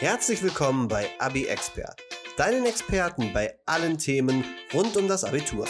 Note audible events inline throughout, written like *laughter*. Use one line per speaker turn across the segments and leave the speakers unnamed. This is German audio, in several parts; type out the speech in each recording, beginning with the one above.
Herzlich willkommen bei Abi Expert, deinen Experten bei allen Themen rund um das Abitur.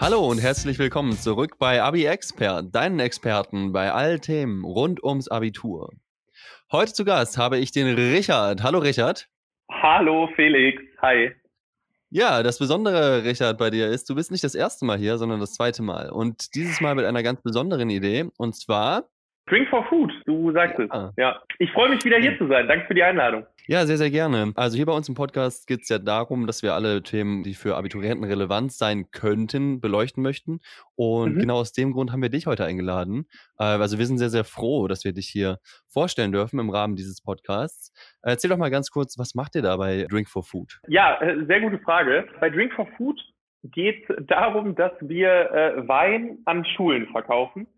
Hallo und herzlich willkommen zurück bei Abi Expert, deinen Experten bei allen Themen rund ums Abitur. Heute zu Gast habe ich den Richard. Hallo Richard.
Hallo Felix. Hi.
Ja, das Besondere, Richard, bei dir ist, du bist nicht das erste Mal hier, sondern das zweite Mal. Und dieses Mal mit einer ganz besonderen Idee. Und zwar
Drink for Food, du sagst ja. es. Ja. Ich freue mich wieder hier zu sein. Danke für die Einladung.
Ja, sehr, sehr gerne. Also hier bei uns im Podcast geht es ja darum, dass wir alle Themen, die für Abiturienten relevant sein könnten, beleuchten möchten. Und mhm. genau aus dem Grund haben wir dich heute eingeladen. Äh, also wir sind sehr, sehr froh, dass wir dich hier vorstellen dürfen im Rahmen dieses Podcasts. Erzähl doch mal ganz kurz, was macht ihr da bei Drink for Food?
Ja, äh, sehr gute Frage. Bei Drink for Food geht es darum, dass wir äh, Wein an Schulen verkaufen.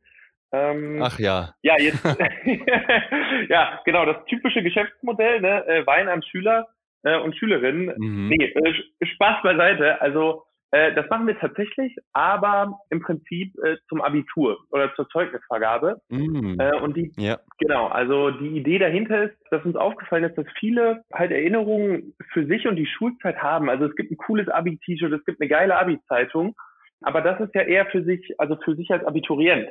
Ähm, Ach ja.
Ja, jetzt, *laughs* ja, genau, das typische Geschäftsmodell, ne? Äh, Wein an Schüler äh, und Schülerinnen. Mhm. Nee, äh, Spaß beiseite. Also, äh, das machen wir tatsächlich, aber im Prinzip äh, zum Abitur oder zur Zeugnisvergabe. Mhm. Äh, und die, ja. genau, also die Idee dahinter ist, dass uns aufgefallen ist, dass viele halt Erinnerungen für sich und die Schulzeit haben. Also es gibt ein cooles Abi-T-Shirt, es gibt eine geile Abi-Zeitung. Aber das ist ja eher für sich, also für sich als Abiturient.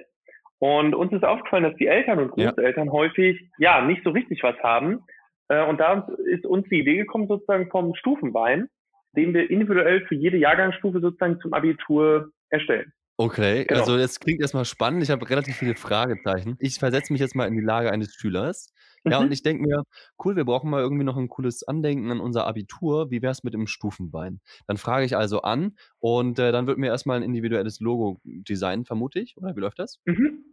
Und uns ist aufgefallen, dass die Eltern und Großeltern ja. häufig ja nicht so richtig was haben. Äh, und da ist uns die Idee gekommen, sozusagen vom Stufenbein, den wir individuell für jede Jahrgangsstufe sozusagen zum Abitur erstellen.
Okay, genau. also das klingt erstmal spannend. Ich habe relativ viele Fragezeichen. Ich versetze mich jetzt mal in die Lage eines Schülers. Ja, mhm. und ich denke mir, cool, wir brauchen mal irgendwie noch ein cooles Andenken an unser Abitur. Wie wäre es mit dem Stufenbein? Dann frage ich also an und äh, dann wird mir erstmal ein individuelles Logo designen, vermute ich. Oder wie läuft das?
Mhm.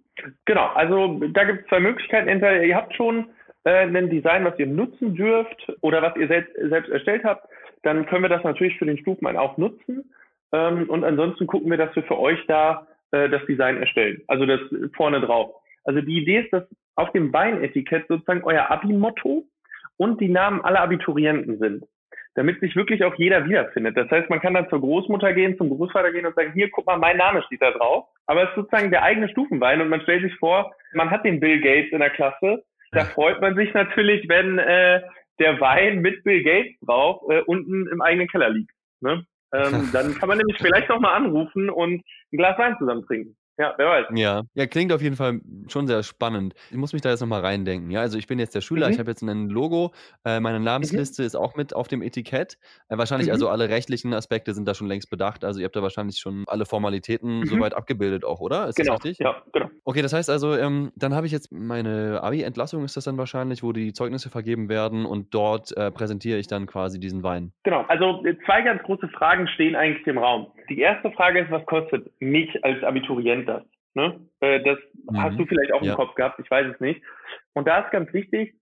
Genau, also da gibt es zwei Möglichkeiten. Entweder ihr habt schon äh, ein Design, was ihr nutzen dürft oder was ihr selbst, selbst erstellt habt, dann können wir das natürlich für den Stufenbein auch nutzen. Ähm, und ansonsten gucken wir, dass wir für euch da äh, das Design erstellen. Also das vorne drauf. Also die Idee ist, dass auf dem Beinetikett sozusagen euer Abi-Motto und die Namen aller Abiturienten sind damit sich wirklich auch jeder wiederfindet. Das heißt, man kann dann zur Großmutter gehen, zum Großvater gehen und sagen, hier, guck mal, mein Name steht da drauf. Aber es ist sozusagen der eigene Stufenbein und man stellt sich vor, man hat den Bill Gates in der Klasse. Da freut man sich natürlich, wenn äh, der Wein mit Bill Gates drauf äh, unten im eigenen Keller liegt. Ne? Ähm, *laughs* dann kann man nämlich vielleicht noch mal anrufen und ein Glas Wein zusammen trinken. Ja, wer weiß.
Ja. ja, klingt auf jeden Fall schon sehr spannend. Ich muss mich da jetzt nochmal reindenken. Ja, also ich bin jetzt der Schüler, mhm. ich habe jetzt ein Logo, äh, meine mhm. Namensliste mhm. ist auch mit auf dem Etikett. Äh, wahrscheinlich mhm. also alle rechtlichen Aspekte sind da schon längst bedacht. Also ihr habt da wahrscheinlich schon alle Formalitäten mhm. soweit abgebildet auch, oder?
Ist genau. das richtig? Ja, genau.
Okay, das heißt also, ähm, dann habe ich jetzt meine Abi-Entlassung, ist das dann wahrscheinlich, wo die Zeugnisse vergeben werden und dort äh, präsentiere ich dann quasi diesen Wein.
Genau, also äh, zwei ganz große Fragen stehen eigentlich im Raum. Die erste Frage ist, was kostet mich als Abiturient das? Ne? Äh, das mhm. hast du vielleicht auch ja. im Kopf gehabt, ich weiß es nicht. Und da ist ganz wichtig,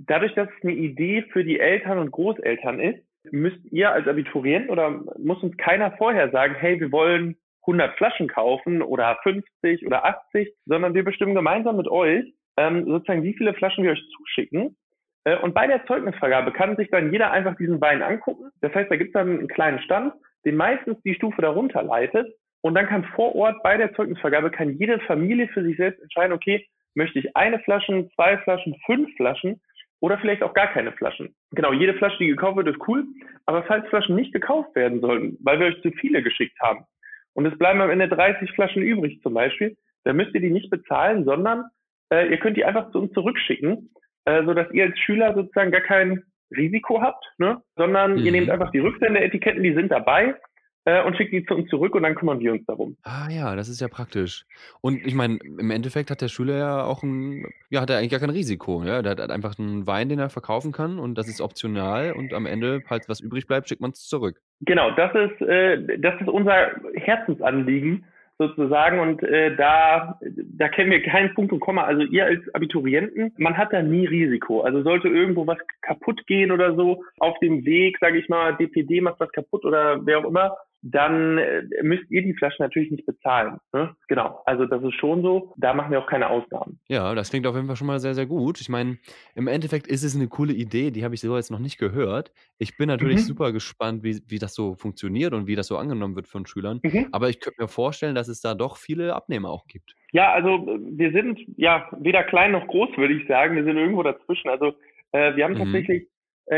dadurch, dass es eine Idee für die Eltern und Großeltern ist, müsst ihr als Abiturient oder muss uns keiner vorher sagen, hey, wir wollen 100 Flaschen kaufen oder 50 oder 80, sondern wir bestimmen gemeinsam mit euch ähm, sozusagen, wie viele Flaschen wir euch zuschicken. Äh, und bei der Zeugnisvergabe kann sich dann jeder einfach diesen Wein angucken. Das heißt, da gibt es dann einen kleinen Stand, den meistens die Stufe darunter leitet. Und dann kann vor Ort bei der Zeugnisvergabe kann jede Familie für sich selbst entscheiden, okay, möchte ich eine Flaschen, zwei Flaschen, fünf Flaschen oder vielleicht auch gar keine Flaschen. Genau, jede Flasche, die gekauft wird, ist cool. Aber falls Flaschen nicht gekauft werden sollten, weil wir euch zu viele geschickt haben und es bleiben am Ende 30 Flaschen übrig zum Beispiel, dann müsst ihr die nicht bezahlen, sondern äh, ihr könnt die einfach zu uns zurückschicken, äh, sodass ihr als Schüler sozusagen gar kein Risiko habt, ne? sondern mhm. ihr nehmt einfach die Rücksende-Etiketten, die sind dabei äh, und schickt die zu uns zurück und dann kümmern wir uns darum.
Ah ja, das ist ja praktisch. Und ich meine, im Endeffekt hat der Schüler ja auch ein, ja, hat er eigentlich gar kein Risiko. Ja? Der hat einfach einen Wein, den er verkaufen kann und das ist optional und am Ende, falls was übrig bleibt, schickt man es zurück.
Genau, das ist, äh, das ist unser Herzensanliegen sozusagen und äh, da da kennen wir keinen Punkt und Komma. Also ihr als Abiturienten, man hat da nie Risiko. Also sollte irgendwo was kaputt gehen oder so auf dem Weg, sage ich mal, DPD macht was kaputt oder wer auch immer, dann äh, müsst ihr die Flaschen natürlich nicht bezahlen. Ne? Genau, also das ist schon so. Da machen wir auch keine Ausnahmen.
Ja, das klingt auf jeden Fall schon mal sehr, sehr gut. Ich meine, im Endeffekt ist es eine coole Idee, die habe ich so jetzt noch nicht gehört. Ich bin natürlich mhm. super gespannt, wie, wie das so funktioniert und wie das so angenommen wird von Schülern. Mhm. Aber ich könnte mir vorstellen, dass es da doch viele Abnehmer auch gibt.
Ja, also wir sind ja weder klein noch groß, würde ich sagen. Wir sind irgendwo dazwischen. Also äh, wir haben mhm. tatsächlich äh,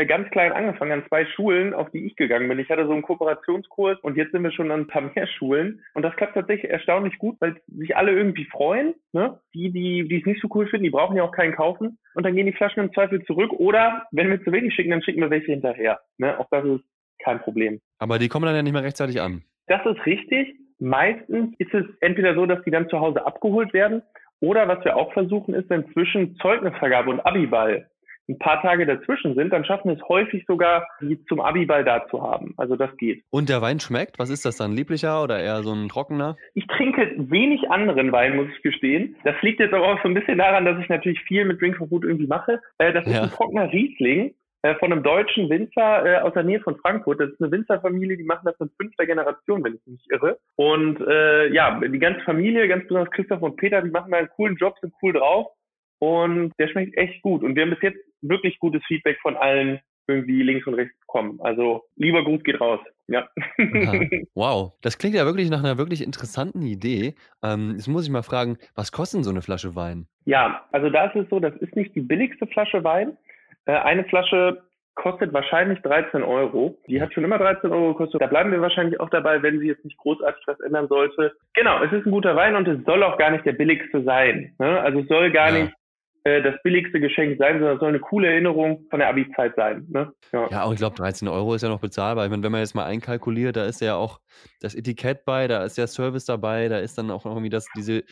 ganz klein angefangen an zwei Schulen, auf die ich gegangen bin. Ich hatte so einen Kooperationskurs und jetzt sind wir schon an ein paar mehr Schulen. Und das klappt tatsächlich erstaunlich gut, weil sich alle irgendwie freuen. Ne? Die, die, die es nicht so cool finden, die brauchen ja auch keinen kaufen. Und dann gehen die Flaschen im Zweifel zurück. Oder wenn wir zu wenig schicken, dann schicken wir welche hinterher. Ne? Auch das ist kein Problem.
Aber die kommen dann ja nicht mehr rechtzeitig an.
Das ist richtig. Meistens ist es entweder so, dass die dann zu Hause abgeholt werden. Oder was wir auch versuchen, ist, wenn zwischen Zeugnisvergabe und Abiball ein paar Tage dazwischen sind, dann schaffen wir es häufig sogar, die zum Abiball da zu haben. Also das geht.
Und der Wein schmeckt? Was ist das dann? Lieblicher oder eher so ein trockener?
Ich trinke wenig anderen Wein, muss ich gestehen. Das liegt jetzt aber auch so ein bisschen daran, dass ich natürlich viel mit Drink for Food irgendwie mache. Äh, das ist ja. ein trockener Riesling äh, von einem deutschen Winzer äh, aus der Nähe von Frankfurt. Das ist eine Winzerfamilie, die machen das in fünfter Generation, wenn ich mich irre. Und äh, ja, die ganze Familie, ganz besonders Christoph und Peter, die machen da einen coolen Job, sind cool drauf. Und der schmeckt echt gut. Und wir haben bis jetzt wirklich gutes Feedback von allen irgendwie links und rechts bekommen. Also lieber Gruß geht raus. Ja. *laughs*
wow, das klingt ja wirklich nach einer wirklich interessanten Idee. Ähm, jetzt muss ich mal fragen, was kostet so eine Flasche Wein?
Ja, also da ist es so, das ist nicht die billigste Flasche Wein. Äh, eine Flasche kostet wahrscheinlich 13 Euro. Die hat schon immer 13 Euro gekostet. Da bleiben wir wahrscheinlich auch dabei, wenn sie jetzt nicht großartig was ändern sollte. Genau, es ist ein guter Wein und es soll auch gar nicht der billigste sein. Ne? Also es soll gar ja. nicht äh, das billigste Geschenk sein, sondern es soll eine coole Erinnerung von der Abi-Zeit sein. Ne?
Ja. ja, und ich glaube, 13 Euro ist ja noch bezahlbar. Ich meine, wenn man jetzt mal einkalkuliert, da ist ja auch das Etikett bei, da ist der Service dabei, da ist dann auch irgendwie das, diese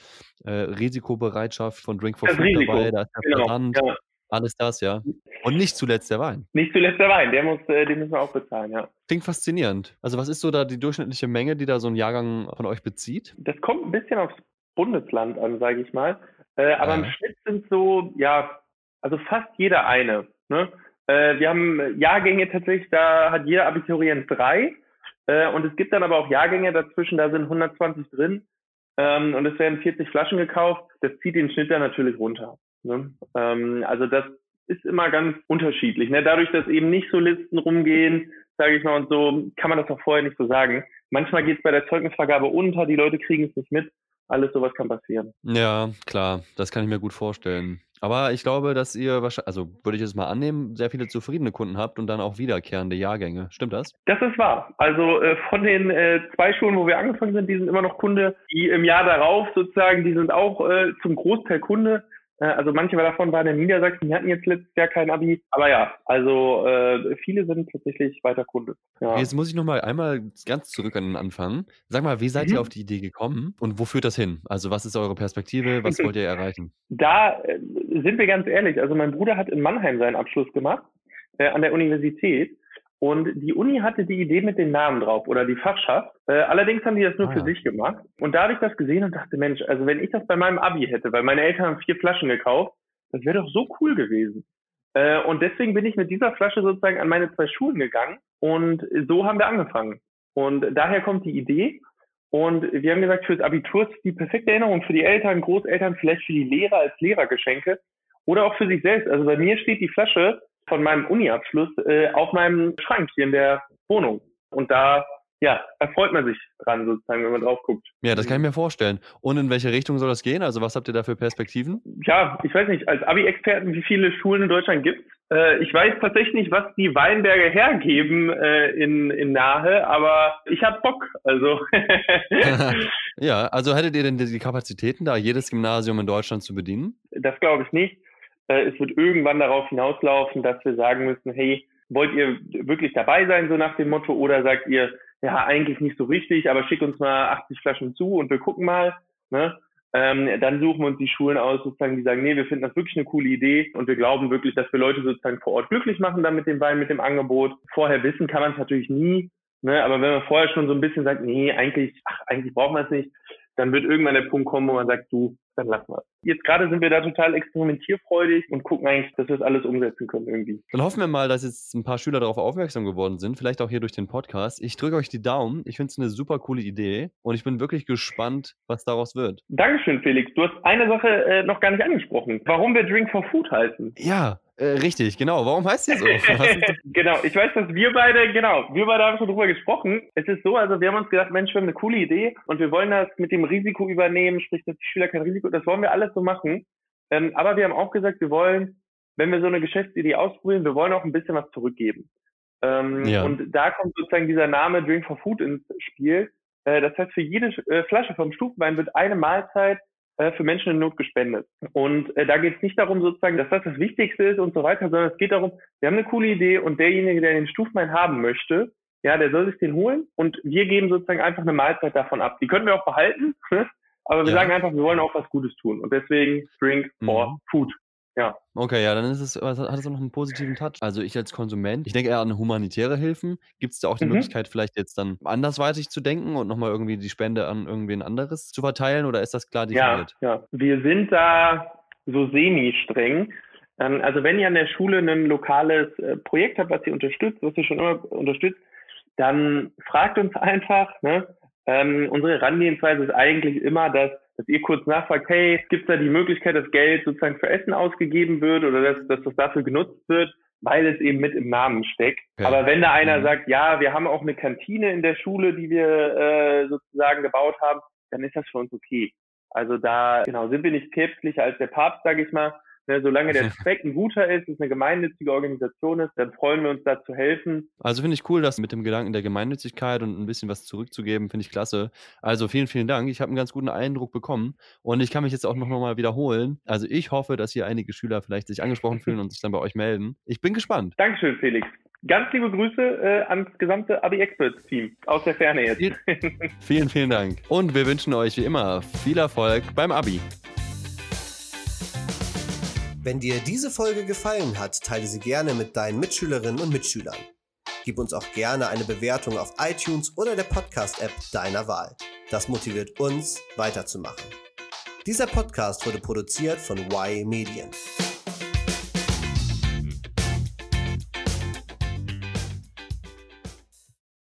äh, Risikobereitschaft von Drink for das Food Risiko. dabei, da ist der genau. Versand. Ja. Alles das, ja. Und nicht zuletzt der Wein.
Nicht zuletzt der Wein, der muss, äh, den müssen wir auch bezahlen, ja.
Klingt faszinierend. Also was ist so da die durchschnittliche Menge, die da so ein Jahrgang von euch bezieht?
Das kommt ein bisschen aufs Bundesland an, sage ich mal. Äh, aber ja. im Schnitt sind so, ja, also fast jeder eine. Ne? Äh, wir haben Jahrgänge tatsächlich, da hat jeder Abiturient drei. Äh, und es gibt dann aber auch Jahrgänge dazwischen, da sind 120 drin. Ähm, und es werden 40 Flaschen gekauft. Das zieht den Schnitt dann natürlich runter. Ne? Ähm, also das ist immer ganz unterschiedlich. Ne? Dadurch, dass eben nicht so Listen rumgehen, sage ich mal und so, kann man das auch vorher nicht so sagen. Manchmal geht es bei der Zeugnisvergabe unter, die Leute kriegen es nicht mit alles sowas kann passieren.
Ja, klar, das kann ich mir gut vorstellen. Aber ich glaube, dass ihr wahrscheinlich, also würde ich es mal annehmen, sehr viele zufriedene Kunden habt und dann auch wiederkehrende Jahrgänge. Stimmt das?
Das ist wahr. Also äh, von den äh, zwei Schulen, wo wir angefangen sind, die sind immer noch Kunde. Die im Jahr darauf sozusagen, die sind auch äh, zum Großteil Kunde. Äh, also manche davon waren in Niedersachsen, die hatten jetzt letztes Jahr kein Abi. Aber ja, also äh, viele sind tatsächlich weiter Kunde. Ja.
Jetzt muss ich nochmal einmal ganz zurück an den Anfang. Sag mal, wie seid mhm. ihr auf die Idee gekommen und wo führt das hin? Also was ist eure Perspektive? Was wollt ihr erreichen?
Da äh, sind wir ganz ehrlich. Also mein Bruder hat in Mannheim seinen Abschluss gemacht äh, an der Universität. Und die Uni hatte die Idee mit den Namen drauf oder die Fachschaft. Äh, allerdings haben die das nur ah, für ja. sich gemacht. Und da habe ich das gesehen und dachte, Mensch, also wenn ich das bei meinem Abi hätte, weil meine Eltern haben vier Flaschen gekauft, das wäre doch so cool gewesen. Äh, und deswegen bin ich mit dieser Flasche sozusagen an meine zwei Schulen gegangen und so haben wir angefangen. Und daher kommt die Idee. Und wir haben gesagt, fürs Abitur ist die perfekte Erinnerung für die Eltern, Großeltern, vielleicht für die Lehrer als Lehrergeschenke oder auch für sich selbst. Also bei mir steht die Flasche von meinem Uni-Abschluss äh, auf meinem Schrank hier in der Wohnung. Und da ja, erfreut man sich dran sozusagen, wenn man drauf guckt.
Ja, das kann ich mir vorstellen. Und in welche Richtung soll das gehen? Also was habt ihr da für Perspektiven?
Ja, ich weiß nicht, als Abi-Experten, wie viele Schulen in Deutschland gibt äh, Ich weiß tatsächlich nicht, was die Weinberge hergeben äh, in, in Nahe, aber ich hab Bock. Also. *laughs* *laughs*
ja, also hättet ihr denn die Kapazitäten, da jedes Gymnasium in Deutschland zu bedienen?
Das glaube ich nicht. Äh, es wird irgendwann darauf hinauslaufen, dass wir sagen müssen, hey, wollt ihr wirklich dabei sein, so nach dem Motto, oder sagt ihr, ja, eigentlich nicht so richtig, aber schick uns mal 80 Flaschen zu und wir gucken mal, ne? Ähm, dann suchen wir uns die Schulen aus, sozusagen, die sagen, nee, wir finden das wirklich eine coole Idee und wir glauben wirklich, dass wir Leute sozusagen vor Ort glücklich machen dann mit dem Wein, mit dem Angebot. Vorher wissen kann man es natürlich nie, ne? aber wenn man vorher schon so ein bisschen sagt, nee, eigentlich, ach, eigentlich brauchen wir es nicht, dann wird irgendwann der Punkt kommen, wo man sagt, du, dann lassen wir Jetzt gerade sind wir da total experimentierfreudig und gucken eigentlich, dass wir das alles umsetzen können irgendwie.
Dann hoffen wir mal, dass jetzt ein paar Schüler darauf aufmerksam geworden sind, vielleicht auch hier durch den Podcast. Ich drücke euch die Daumen. Ich finde es eine super coole Idee und ich bin wirklich gespannt, was daraus wird.
Dankeschön, Felix. Du hast eine Sache äh, noch gar nicht angesprochen. Warum wir Drink for Food heißen.
Ja, äh, richtig, genau. Warum heißt ihr so? *laughs*
genau, ich weiß, dass wir beide, genau, wir beide haben schon drüber gesprochen. Es ist so, also wir haben uns gedacht, Mensch, wir haben eine coole Idee und wir wollen das mit dem Risiko übernehmen, sprich, dass die Schüler kein Risiko, das wollen wir alles so machen. Ähm, aber wir haben auch gesagt, wir wollen, wenn wir so eine Geschäftsidee ausprobieren, wir wollen auch ein bisschen was zurückgeben. Ähm, ja. Und da kommt sozusagen dieser Name Drink for Food ins Spiel. Äh, das heißt, für jede äh, Flasche vom Stufenwein wird eine Mahlzeit äh, für Menschen in Not gespendet. Und äh, da geht es nicht darum, sozusagen, dass das das Wichtigste ist und so weiter, sondern es geht darum, wir haben eine coole Idee und derjenige, der den Stufenwein haben möchte, ja, der soll sich den holen und wir geben sozusagen einfach eine Mahlzeit davon ab. Die können wir auch behalten, *laughs* aber wir ja. sagen einfach, wir wollen auch was Gutes tun und deswegen Drink for mhm. Food. Ja.
Okay, ja, dann ist es, hat es auch noch einen positiven Touch. Also ich als Konsument, ich denke eher an humanitäre Hilfen. Gibt es da auch die mhm. Möglichkeit, vielleicht jetzt dann andersweitig zu denken und nochmal irgendwie die Spende an irgendwen anderes zu verteilen oder ist das klar
definiert? Ja, ja. Wir sind da so semi-streng. Ähm, also wenn ihr an der Schule ein lokales äh, Projekt habt, was ihr unterstützt, was ihr schon immer unterstützt, dann fragt uns *laughs* einfach. Ne? Ähm, unsere Herangehensweise ist eigentlich immer, dass dass ihr kurz nachfragt, hey, gibt es da die Möglichkeit, dass Geld sozusagen für Essen ausgegeben wird oder dass, dass das dafür genutzt wird, weil es eben mit im Namen steckt. Okay. Aber wenn da einer mhm. sagt, ja, wir haben auch eine Kantine in der Schule, die wir äh, sozusagen gebaut haben, dann ist das für uns okay. Also da genau sind wir nicht päpstlicher als der Papst, sage ich mal. Ne, solange der *laughs* Zweck ein guter ist, es eine gemeinnützige Organisation ist, dann freuen wir uns da zu helfen.
Also finde ich cool, dass mit dem Gedanken der Gemeinnützigkeit und ein bisschen was zurückzugeben, finde ich klasse. Also vielen, vielen Dank. Ich habe einen ganz guten Eindruck bekommen und ich kann mich jetzt auch noch mal wiederholen. Also ich hoffe, dass hier einige Schüler vielleicht sich angesprochen fühlen und sich dann bei euch melden. Ich bin gespannt.
Dankeschön, Felix. Ganz liebe Grüße äh, ans gesamte Abi Experts Team aus der Ferne jetzt.
vielen, vielen Dank. Und wir wünschen euch wie immer viel Erfolg beim Abi.
Wenn dir diese Folge gefallen hat, teile sie gerne mit deinen Mitschülerinnen und Mitschülern. Gib uns auch gerne eine Bewertung auf iTunes oder der Podcast-App deiner Wahl. Das motiviert uns, weiterzumachen. Dieser Podcast wurde produziert von Y Medien.